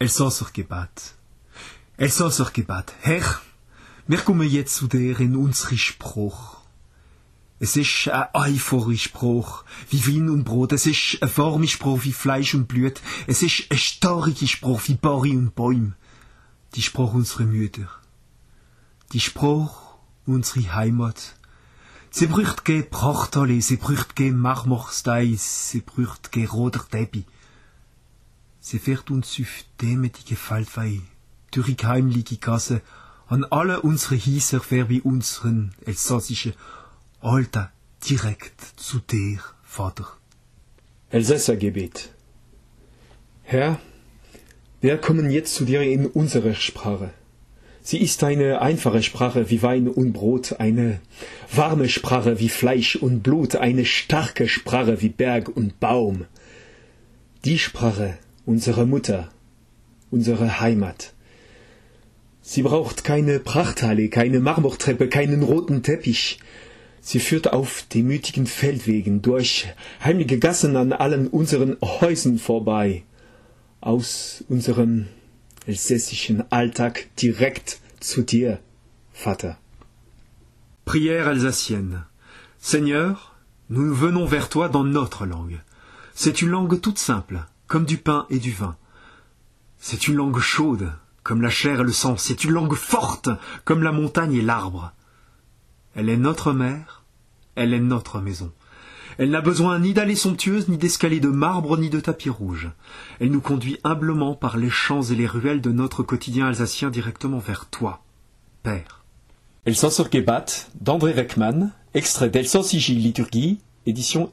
Elsassergebet. Elsassergebet. Herr, wir kommen jetzt zu dir in unsere Spruch. Es ist ein einfacher Spruch, wie Wein und Brot. Es ist ein warmer Spruch wie Fleisch und Blut. Es ist ein starker Spruch wie Barry und Bäume. Die Spruch unserer Mütter. Die Spruch unsere Heimat. Sie brücht ge Prachthalle, sie brücht ge Marmorstein, sie brücht ge roter Teppich. Sie fährt uns auf demütige Fallwei, durch die heimliche Gasse, an alle unsere Hieser wie unseren elsassischen Alter, direkt zu dir, Vater. Elsässergebet. Herr, wir kommen jetzt zu dir in unsere Sprache. Sie ist eine einfache Sprache wie Wein und Brot, eine warme Sprache wie Fleisch und Blut, eine starke Sprache wie Berg und Baum. Die Sprache unserer Mutter, unsere Heimat. Sie braucht keine Prachthalle, keine Marmortreppe, keinen roten Teppich. Sie führt auf demütigen Feldwegen durch heimliche Gassen an allen unseren Häusern vorbei, aus unserem elsässischen Alltag direkt zu dir, Vater. Prière alsacienne. Seigneur, nous venons vers toi dans notre langue. C'est une langue toute simple, comme du pain et du vin. C'est une langue chaude, comme la chair et le sang. C'est une langue forte, comme la montagne et l'arbre. Elle est notre mère, elle est notre maison. Elle n'a besoin ni d'allées somptueuses, ni d'escaliers de marbre, ni de tapis rouges. Elle nous conduit humblement par les champs et les ruelles de notre quotidien alsacien directement vers toi, Père. Elsässergebet d'André Weckmann, extrait d'Elsassische Liturgie, édition.